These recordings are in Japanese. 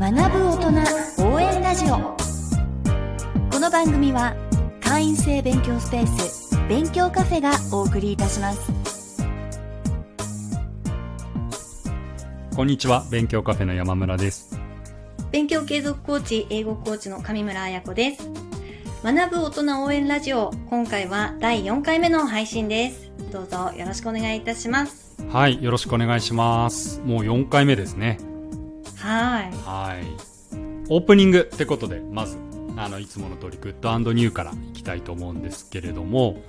学ぶ大人応援ラジオ。この番組は会員制勉強スペース勉強カフェがお送りいたします。こんにちは勉強カフェの山村です。勉強継続コーチ英語コーチの上村彩子です。学ぶ大人応援ラジオ今回は第4回目の配信です。どうぞよろしくお願いいたします。はいよろしくお願いします。もう4回目ですねはい。はい。オープニングってことでまずあのいつもの通りグッドニューからいきたいと思うんですけれども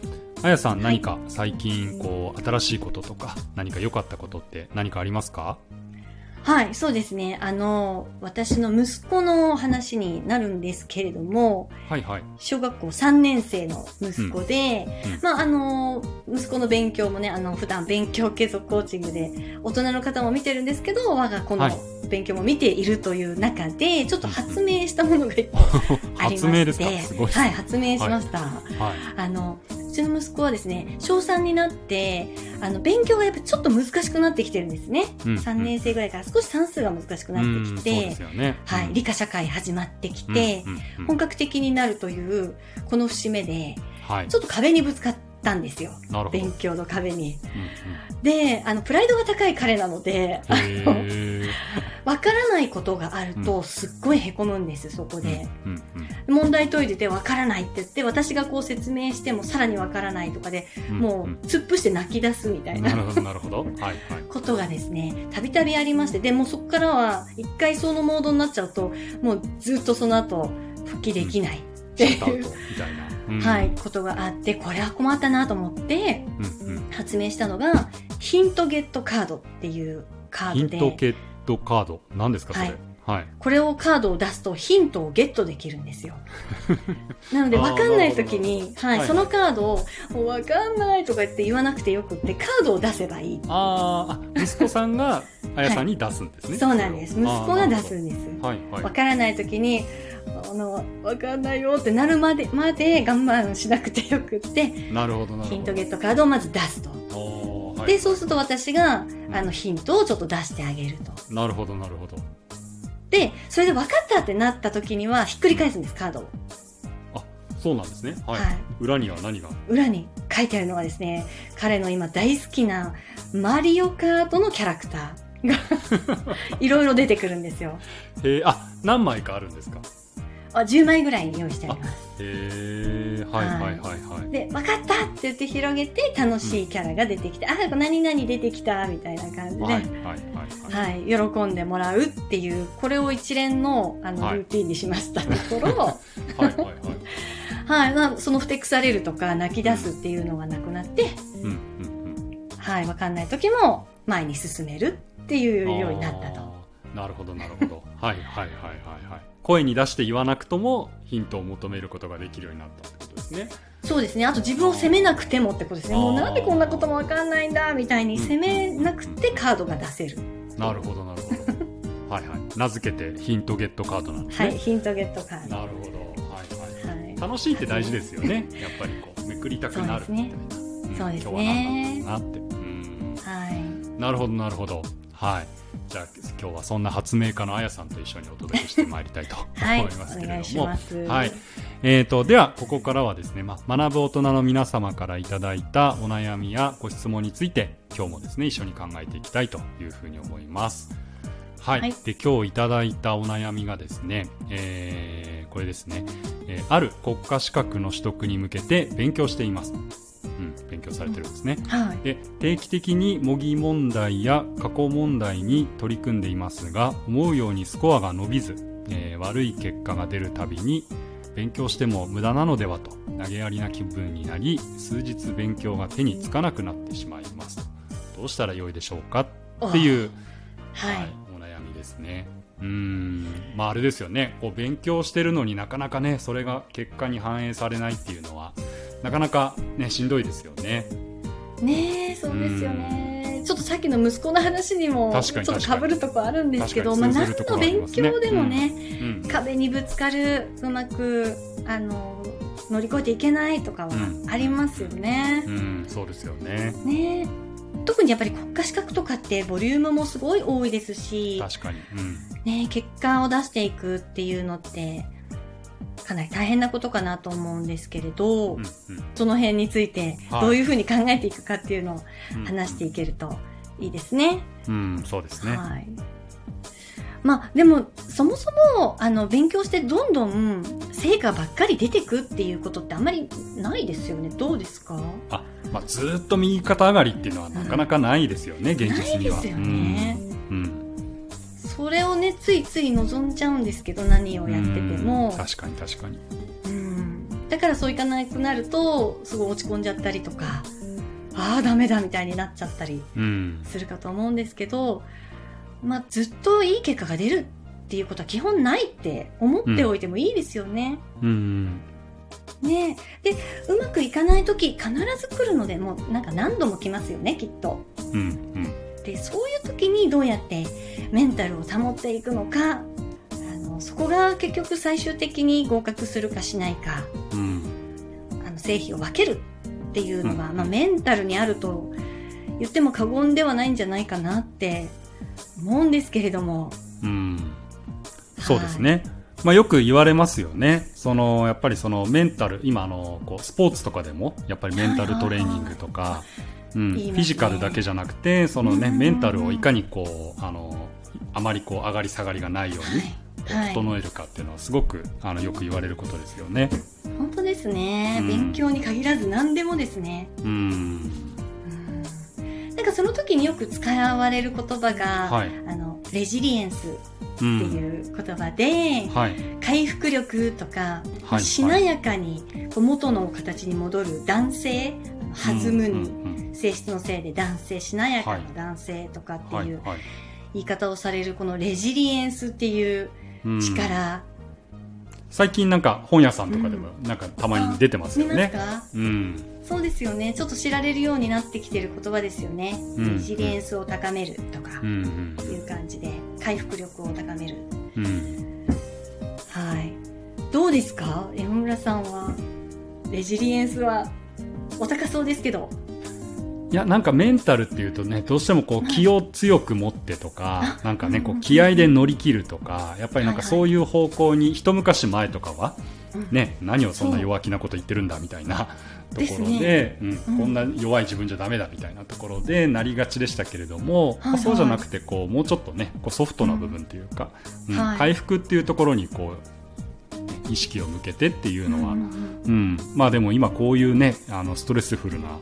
あやさん何か最近こう新しいこととか何か良かったことって何かありますか？はい、そうですね。あの、私の息子の話になるんですけれども、はいはい。小学校3年生の息子で、うん。うん。まあ、あの、息子の勉強もね、あの、普段勉強継続コーチングで、大人の方も見てるんですけど、我が子のはい勉強も見ているという中で、ちょっと発明したものが一個ありまして、発明ですか？すごいはい、発明しました。はい。あの、うちの息子はですね、小3になって、あの、勉強がやっぱちょっと難しくなってきてるんですね。うん3年生ぐらいから少し算数が難しくなってきてね。はい、理科社会始まってきて、うんうんうん。本格的になるという、この節目で、はい。ちょっと壁にぶつかったんですよ。勉強の壁に。うんで、あの、プライドが高い彼なので、うんへーわからないことがあるうと、すっごい凹むんです、そこで。うんうん問題解いててわからないって言って、私がこう説明してもさらにわからないとかで、うんもん。う、突っ伏して泣き出すみたいななるほどなるほど。はいはい。ことがですね、たびたびありまして、でもうそこからは、一回そのモードになっちゃうと、もうずっとその後、復帰できないっていう、うん。はい、ことがあって、これは困ったなと思って、うんうん。発明したのが、ヒントゲットカードっていうカヒードで、ントゲットカード。何ですかそれ？はい。はいこれをカードを出すとヒントをゲットできるんですよ。なので、あーわかんない時に、ははいい、そのカードを、もうわかんないとか言って言わなくてよくって、カードを出せばいい。あーあ息子さんがあやさんに出すんですね、そうなんです。息子が出すんです。はいはい。わからない時に、あの、わかんないよってなるまで、まで我慢しなくてよくって、なるほどなるほど。ヒントゲットカードをまず出すと。はい。で、そうすると私が、あの、ヒントをちょっと出してあげると。なるほどなるほど。で、それで分かったってなった時には、ひっくり返すんです、カードを。あそうなんですね。はい、はい。裏には何が？裏に書いてあるのがですね、彼の今大好きなマリオカートのキャラクターが いろいろ出てくるんですよ。へえあ何枚かあるんですか？あ10枚ぐらい用意してあります。へえはいはいはいはい。で、分かったって言って広げて楽しいキャラが出てきて、あ、何々出てきたみたいな感じで、はいははいはい。はいい、喜んでもらうっていう、これを一連のあの、はい。ルーティンにしましたところ、はいはいはい。はい、まあそのふてくされるとか泣き出すっていうのがなくなって、うんうんうん。はい、分かんない時も前に進めるっていうようになったと。なるほどなるほど。はいはいはいはいはい。声に出して言わなくともヒントを求めることができるようになったってことですね。そうですね。あと自分を責めなくてもってことですね。もうなんでこんなこともわかんないんだみたいに責めなくてカードが出せる。なるほどなるほど。はいはい。名付けてヒントゲットカードなんですね、はい、ヒントゲットカード。なるほど。はいはいはい。楽しいって大事ですよね。やっぱりこうめくりたくなるみたいなそうですね。ん今日は何だろうなって。うん。はい。なるほどなるほどはい。じゃあ今日はそんな発明家のあやさんと一緒にお届けしてまいりたいと はい。思いますけれども。はい。えー、とではここからはですね、まあ、学ぶ大人の皆様からいただいたお悩みやご質問について今日もですね一緒に考えていきたいというふうに思います。はい、はい。で今日いただいたお悩みがですね、えーこれですね、えーある国家資格の取得に向けて勉強しています、うん、勉強されてるんですね。はい。で定期的に模擬問題や過去問題に取り組んでいますが思うようにスコアが伸びず、えー悪い結果が出るたびに勉強しても無駄なのではと投げやりな気分になり数日勉強が手につかなくなってしまいますどうしたらよいでしょうか？っていう、はい。お悩みですね。うーん。まああれですよね。こう勉強してるのになかなかねそれが結果に反映されないっていうのはなかなかねしんどいですよねねえ、そうですよね。ちょっとさっきの息子の話にも、ちょっ確かにと被るとこあるんですけど、まあ、何の勉強でもね、うん壁にぶつかる、うまく、あの、乗り越えていけないとかはうんありますよね。うん、そうですよね。ねえ特にやっぱり国家資格とかってボリュームもすごい多いですし、確かに。うん。ね、結果を出していくっていうのって、かなり大変なことかなと思うんですけれど、うん。その辺についてはいどういうふうに考えていくかっていうのをうん。話していけるといいですね。うん、そうですね。はい。まあ、でも、そもそも、あの、勉強してどんどん成果ばっかり出てくっていうことってあんまりないですよね。どうですか？あ、まあ、ずーっと右肩上がりっていうのはなかなかないですよね、現実には。ないですよね。うん。うん。それをね、ついつい望んじゃうんですけど、何をやっててもうん。確かに確かに。うんだからそういかなくなると、すごい落ち込んじゃったりとか、ああ、ダメだみたいになっちゃったりうん。するかと思うんですけど、まあ、ずっといい結果が出るっていうことは基本ないって思っておいてもいいですよね。うん。ねえで、うまくいかない時必ず来るので、もうなんか何度も来ますよね、きっと。うん。うん。で、そういう時にどうやってメンタルを保っていくのか、あの、そこが結局最終的に合格するかしないか、うん。あの、成否を分けるっていうのは、うんまあメンタルにあると言っても過言ではないんじゃないかなって思うんですけれども。うん。そうですね。まあよく言われますよね。その、やっぱりそのメンタル、今あの、こう、スポーツとかでも、やっぱりメンタルトレーニングとか、うん、ねィジカルだけじゃなくて、そのね、うんメンタルをいかにこう、あの、あまりこう、上がり下がりがないように。整えるかっていうのはすごく、あの、よく言われることですよね。本当ですね、うん勉強に限らず何でもですね。うん。うんなんかその時によく使われる言葉が、はい。あの、レジリエンスうってん。いう言葉で、はい。回復力とか、はい。しなやかに元の形に戻る男性、弾むに、性質のせいで男性、しなやかな男性とかってはい。いうはい。言い方をされるこのレジリエンスっていううん力、最近なんか本屋さんとかでもなんかたまに出てますよね。か？うん。そうですよね。ちょっと知られるようになってきてる言葉ですよね。うんレジリエンスを高めるとかうんいう感じで、回復力を高める。うん。うん。はい。どうですか？山村さんは。レジリエンスはお高そうですけど。いや、なんかメンタルっていうとね、どうしてもこう気を強く持ってとか、なんかね、こう気合で乗り切るとか、やっぱりなんかそういう方向に、一昔前とかは、ね、何をそんな弱気なこと言ってるんだみたいなところですで、うんうん。こんな弱い自分じゃダメだみたいなところでなりがちでしたけれども、はい。はいまあそうじゃなくてこうもうちょっとねこうソフトな部分っていうか、うんはい。回復っていうところにこう意識を向けてっていうのは、うんうんまあでも今こういうねあのストレスフルな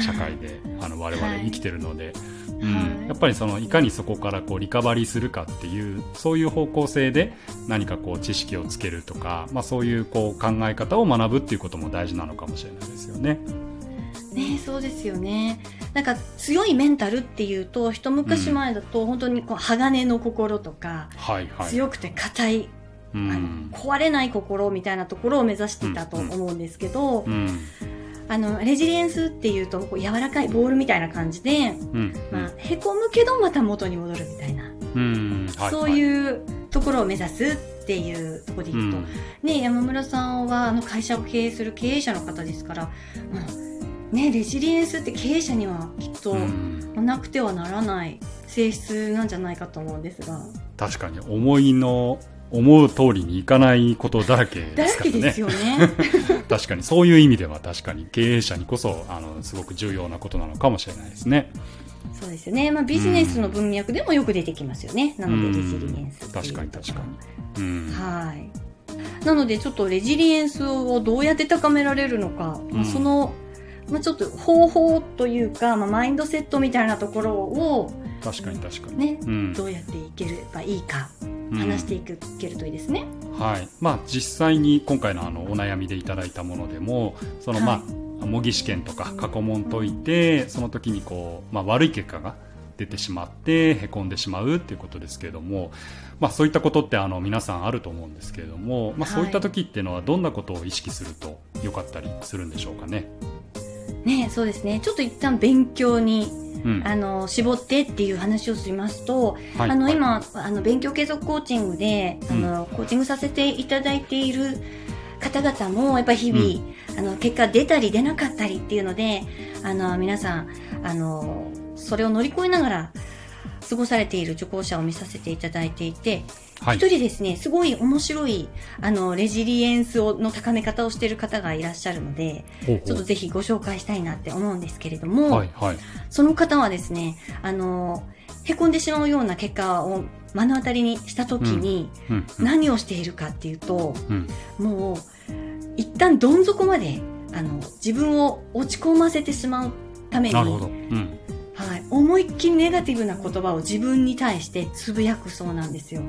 社会で あの我々生きてるので、うんはいやっぱりそのいかにそこからこうリカバリーするかっていうそういう方向性で何かこう知識をつけるとか、まあ、そういうこう考え方を学ぶっていうことも大事なのかもしれないですよね。ねそうですよね。なんか強いメンタルっていうと、一昔前だと本当にこう鋼の心とか、はいはい。強くて硬い、うん。壊れない心みたいなところを目指していたと思うんですけど、うん。あの、レジリエンスっていうと、こう柔らかいボールみたいな感じで、うん。まあ、へこむけどまた元に戻るみたいな、そうう、いうところを目指すっていうところでう言うと、ん。ね、山村さんはあの会社を経営する経営者の方ですから、もうね、レジリエンスって経営者にはきっとうん。なくてはならない性質なんじゃないかと思うんですが、確かに思いの思う通りにいかないことだらけだらですからねけですよね。確かにそういう意味では確かに経営者にこそあのすごく重要なことなのかもしれないですね。そうですよね。まあビジネスの文脈でもよく出てきますよね。なので、レジリエンス確かに確かに。うんはい。なので、ちょっとレジリエンスをどうやって高められるのか、まあうんその、まあ、ちょっと方法というか、まあ、マインドセットみたいなところを、確かに確かに。ね、うんどうやっていければいいか、うん話していけるといいですね。はい。まあ実際に今回のあのお悩みでいただいたものでも、そのまあ、模擬試験とか過去問解いて、その時にこう、まあ悪い結果が出てしまって、へこんでしまうっていうことですけれども、まあそういったことってあの皆さんあると思うんですけれども、まあそういった時っていうのはどんなことを意識すると良かったりするんでしょうかね？ね、そうですね。ちょっと一旦勉強に、うん。あの、絞ってっていう話をしますと、はいあの、はい今、あの、勉強継続コーチングで、あの、コーチングさせていただいている方々も、やっぱり日々、あの、結果出たり出なかったりっていうので、あの、皆さん、あの、それを乗り越えながら過ごされている受講者を見させていただいていて、はい。一人ですね、すごい面白い、あの、レジリエンスをの高め方をしている方がいらっしゃるので、ほうほう。ちょっとぜひご紹介したいなって思うんですけれども、はいはい。その方はですね、あの、凹んでしまうような結果を目の当たりにしたときに、うんうん。何をしているかっていうと、うん。もう、一旦どん底まで、あの、自分を落ち込ませてしまうために、なるほど、うん、はい、思いっきりネガティブな言葉を自分に対してつぶやくそうなんですよ。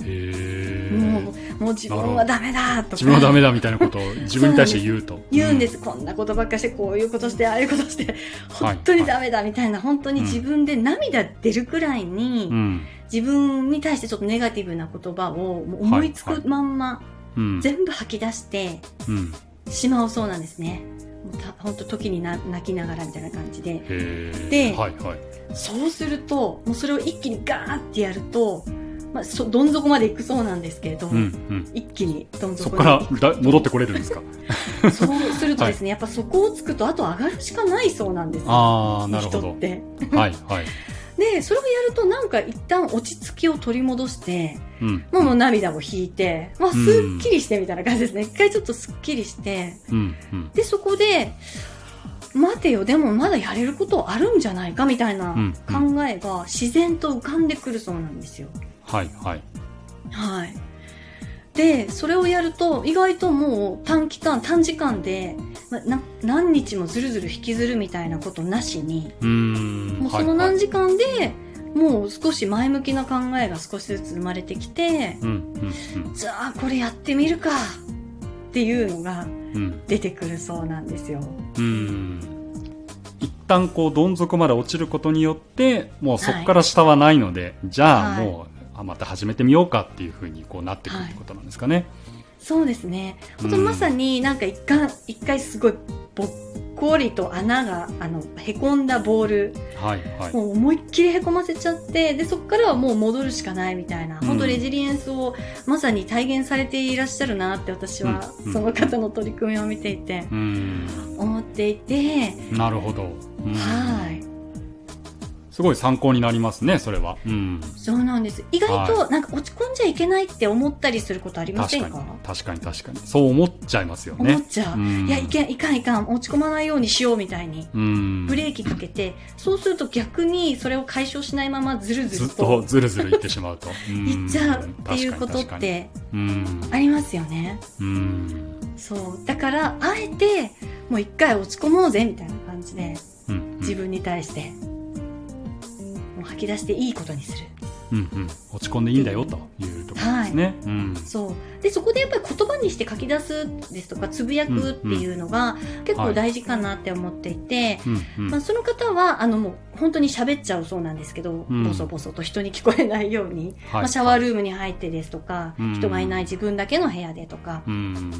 もう、もう自分はダメだとか。自分はダメだみたいなことを自分に対して言うと。言うんです、こんなことばっかして、こういうことして、ああいうことして、本当にダメだみたいな、本当に自分で涙出るくらいに、うん。自分に対してちょっとネガティブな言葉を思いつくまんま、うん全部吐き出してうん。しまうそうなんですね。もうた本当時にな泣きながらみたいな感じで。ではいはい。そうすると、もうそれを一気にガーってやると、まあ、そどん底まで行くそうなんですけれど、うんうん。一気にどんそ底こから戻ってこれるんですか？そうするとですね、やっぱそこをつくと、あと上がるしかないそうなんですよ。ああなるほど。人って。はいはい。で、それをやるとなんか一旦落ち着きを取り戻して、うん。もうもう涙を引いて、まあ、すっきりしてみたいな感じですね。一回ちょっとすっきりして、うんうん。で、そこで、待てよ、でもまだやれることあるんじゃないかみたいなうん。考えが自然と浮かんでくるそうなんですよ。はいはい。はい。で、それをやると、意外ともう短期間、短時間で、まな何日もずるずる引きずるみたいなことなしに、うーんもうそのはい。はい何時間で、もう少し前向きな考えが少しずつ生まれてきて、うんうんじゃあこれやってみるかっていうのがうん。うん出てくるそうなんですよ。うーん。一旦こうどん底まで落ちることによってもうそこから下はないので、じゃあはい。もう、あまた始めてみようかっていうふうにこうなってくるってことなんですかね。そうですね。本当にまさになんか一回、一回すごいぼっこりと穴が、あの、へこんだボール、はいはい。もう思いっきりへこませちゃって、で、そこからはもう戻るしかないみたいな、うん本当レジリエンスをまさに体現されていらっしゃるなって私は、うんその方の取り組みを見ていて、思っていて、なるほど。うんはい。すごい参考になりますね、それは。うん。そうなんです。意外となんか落ち込んじゃいけないって思ったりすることありませんか？確かに。確かに。そう思っちゃいますよね。思っちゃう。んいや、いけん、いかんいかん、落ち込まないようにしようみたいに。うん。ブレーキかけて、そうすると逆にそれを解消しないままずるずずっるととずるずるいってしまうと。いっちゃうっていうことって。ありますよね。うん。そう。だから、あえて、もう一回落ち込もうぜみたいな感じで、うん。自分に対して、吐き出していいことにする。うんうん。落ち込んでいいんだよというところですね。うん。そう。で、そこでやっぱり言葉にして書き出すですとか、つぶやくっていうのが結構大事かなって思っていて、うんうんまあ、その方は、あの、もう、本当に喋っちゃうそうなんですけど、うんボソボソと人に聞こえないように、はいまあ、シャワールームに入ってですとか、うん人がいない自分だけの部屋でとか、うん。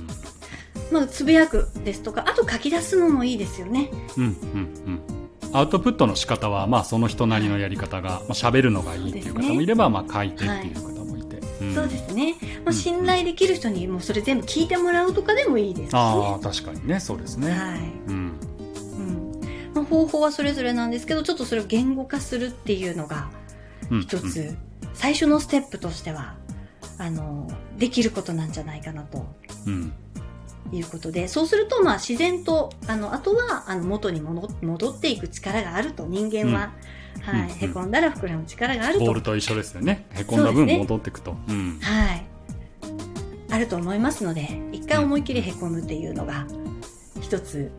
まあ、つぶやくですとか、あと書き出すのもいいですよね。うんうんうん。アウトプットの仕方は、まあ、その人なりのやり方が、まあ、喋るのがいいっていう方もいれば、まあ、書いてっていう方もいて。んそうですね。まあ、うん信頼できる人にもうそれ全部聞いてもらうとかでもいいですし、ああ、確かにね、そうですね。はい。うん。うん。まあ、方法はそれぞれなんですけど、ちょっとそれを言語化するっていうのが、うん一つ、最初のステップとしては、あの、できることなんじゃないかなとうん。いうことで、そうすると、まあ、自然と、あの、あとは、あの、元に戻戻っていく力があると、人間は、はい、うんへこんだら膨らむ力があると、ボールと一緒ですよね。へこんだ分戻っていくと。うん。はい、あると思いますので、一回思いっきりへこむっていうのが、一つ、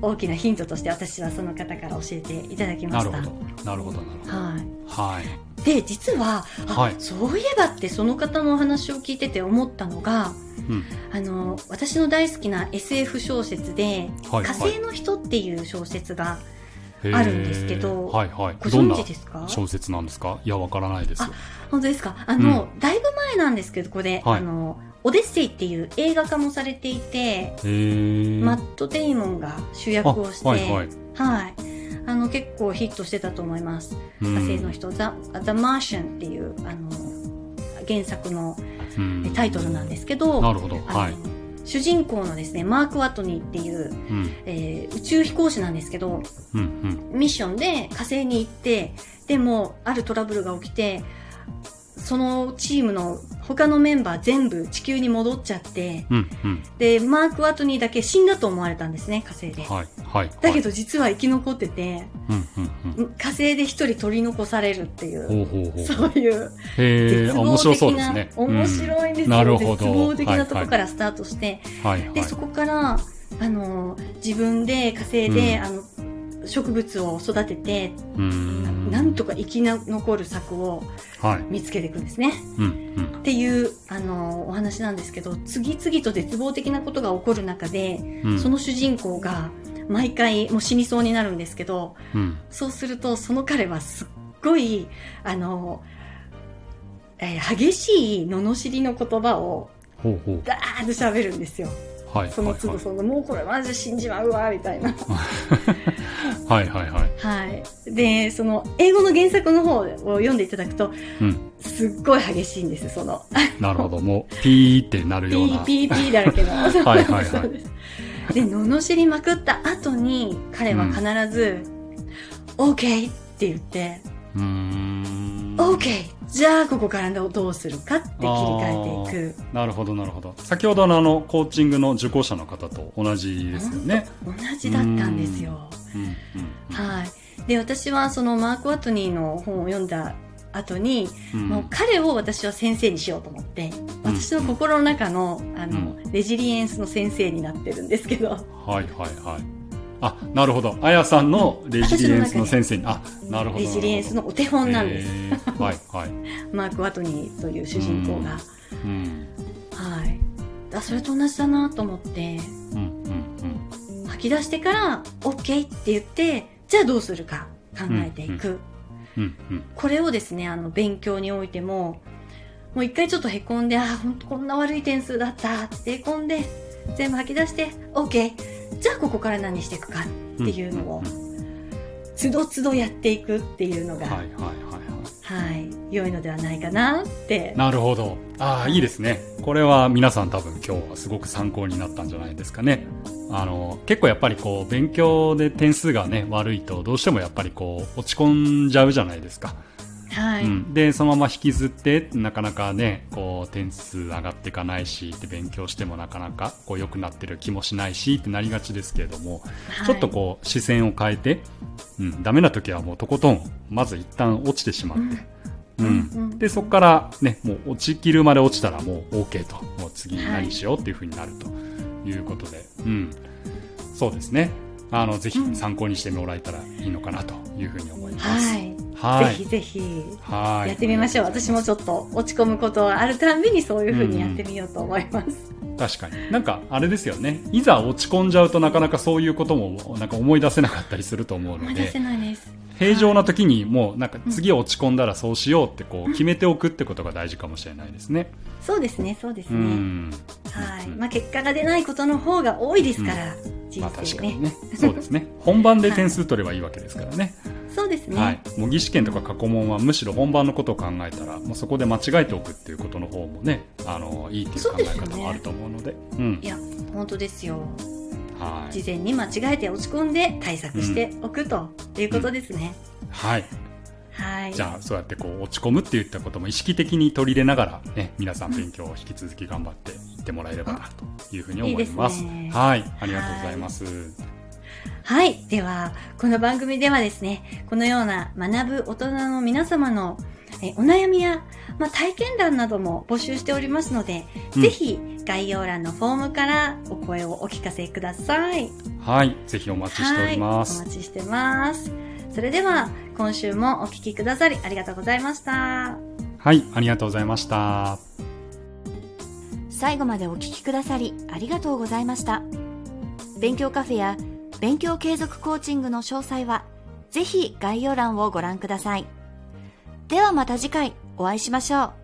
大きなヒントとして私はその方から教えていただきました。なるほど。なるほど、なるほど。はい。はい。で、実は、あはいそういえばってその方のお話を聞いてて思ったのが、うん。あの、私の大好きな SF 小説で、はい。火星の人っていう小説がはいあるんですけどはいはい。ご存知ですか？小説なんですか？いや、わからないです。あ本当ですか？あの、だいぶ前なんですけど、これ、はいあの、オデッセイっていう映画化もされていて、マット・デイモンが主役をして、あはいはい。はいあの、結構ヒットしてたと思います。うん火星の人、ザ・ザ・マーシャンっていう、あの、原作のうんタイトルなんですけど、なるほど。はい。主人公のですね、マーク・ワトニーっていう、うん。えー宇宙飛行士なんですけど、うん。うん。ミッションで火星に行って、でも、あるトラブルが起きて、そのチームの他のメンバー全部地球に戻っちゃって、うん。うん。で、マーク・ワトニーだけ死んだと思われたんですね、火星で。はい。はい。だけど実は生き残ってて、うん。うん。うん。火星で一人取り残されるっていう、ほうほうほう。そういう絶面白望的なそうですね。、面白いんですよ。なるほど絶望的なところかはいらスタートして、はい。はい。で、そこから、あの、自分で火星で、うんあの、植物を育てて。なんとか生き残る策をはい。見つけていくんですね。うん。うん。っていう、あの、お話なんですけど、次々と絶望的なことが起こる中で、うん。その主人公が、毎回もう死にそうになるんですけど、うん。そうすると、その彼はすっごい、あの、えー激しい罵りの言葉を。ダーッと喋るんですよ。はい。その都度はいその、もうこれマジで死んじまうわ、みたいな。はいはいはい。はい。で、その、英語の原作の方を読んでいただくと、うん。すっごい激しいんです、その、なるほど。もう、ピーってなるピような。ー ピーピーだらけの。はいはいはいそうですで、罵りまくった後に、彼は必ず、OK って言って、うーん。OK! じゃあ、ここからどうするかって切り替えていく。なるほどなるほど。先ほどのあの、コーチングの受講者の方と同じですよね。同じだったんですよ。うん。うん。はい。で、私はそのマーク・ワトニーの本を読んだ後に、うん。もう彼を私は先生にしようと思って、私の心の中の、あの、レジリエンスの先生になってるんですけど、はいはいはい。あ、なるほど。あやさんのレジリエンスの先生に。あ、なるほど。レジリエンスのお手本なんです。はいはい。マーク・ワトニーという主人公が。うん。はい。あ、それと同じだなと思って、うんうん吐き出してから OK って言って、じゃあどうするか考えていく。うん。うんうん。これをですね、あの、勉強においても、もう一回ちょっと凹んで、あー、ほんとこんな悪い点数だったって凹んで、全部吐き出して、OK! じゃあここから何していくかっていうのをつどつどやっていくっていうのが、はいはいはいはい。はい、良いのではないかなって。なるほど。ああ、いいですね。これは皆さん多分今日はすごく参考になったんじゃないですかね。あの、結構やっぱりこう、勉強で点数がね、悪いと、どうしてもやっぱりこう、落ち込んじゃうじゃないですか。はい。うん。で、そのまま引きずって、なかなかね、こう、点数上がっていかないし、って勉強してもなかなか、こう、良くなってる気もしないし、ってなりがちですけれども、はいちょっとこう、視線を変えて、うん、ダメな時はもうとことん、まず一旦落ちてしまって、うんうんで、そこからね、もう落ちきるまで落ちたらもう OK と。もう次何しようっていう風になるということで、うん。そうですね。あの、ぜひ参考にしてもらえたらいいのかなという風に思います。はい。はい。ぜひぜひ、はい。やってみましょう。私もちょっと落ち込むことがあるたんびにそういう風にやってみようと思います。確かに。なんか、あれですよね。いざ落ち込んじゃうとなかなかそういうことも、なんか思い出せなかったりすると思うので。平常な時にもうなんか次落ち込んだらそうしようってこう決めておくってことが大事かもしれないですね。そうですね、そうですうね。ん。はい。うんまあ結果が出ないことの方が多いですから、人まあ確。かにね。そうですね。本番で点数取ればいいわけですからね。そうですね。はい。模擬試験とか過去問はむしろ本番のことを考えたら、もうそこで間違えておくっていうことの方もね、あの、いいっていう考え方もあると思うので。うんい。や、本当ですよ。はい。事前に間違えて落ち込んで対策しておくということですね。はい。はい。じゃあ、そうやってこう、落ち込むって言ったことも意識的に取り入れながら、ね、皆さん勉強を引き続き頑張っていってもらえればな、というふうに思います。いいですねはい。ありがとうございます。はい。では、この番組ではですね、このような学ぶ大人の皆様のえお悩みや、まあ、体験談なども募集しておりますので、うんぜひ概要欄のフォームからお声をお聞かせください。はい。ぜひお待ちしておりまはい。す。お待ちしてます。それでは、今週もお聞きくださりありがとうございました。はい。ありがとうございました。最後までお聞きくださりありがとうございました勉強カフェや勉強継続コーチングの詳細はぜひ概要欄をご覧ください。ではまた次回お会いしましょう。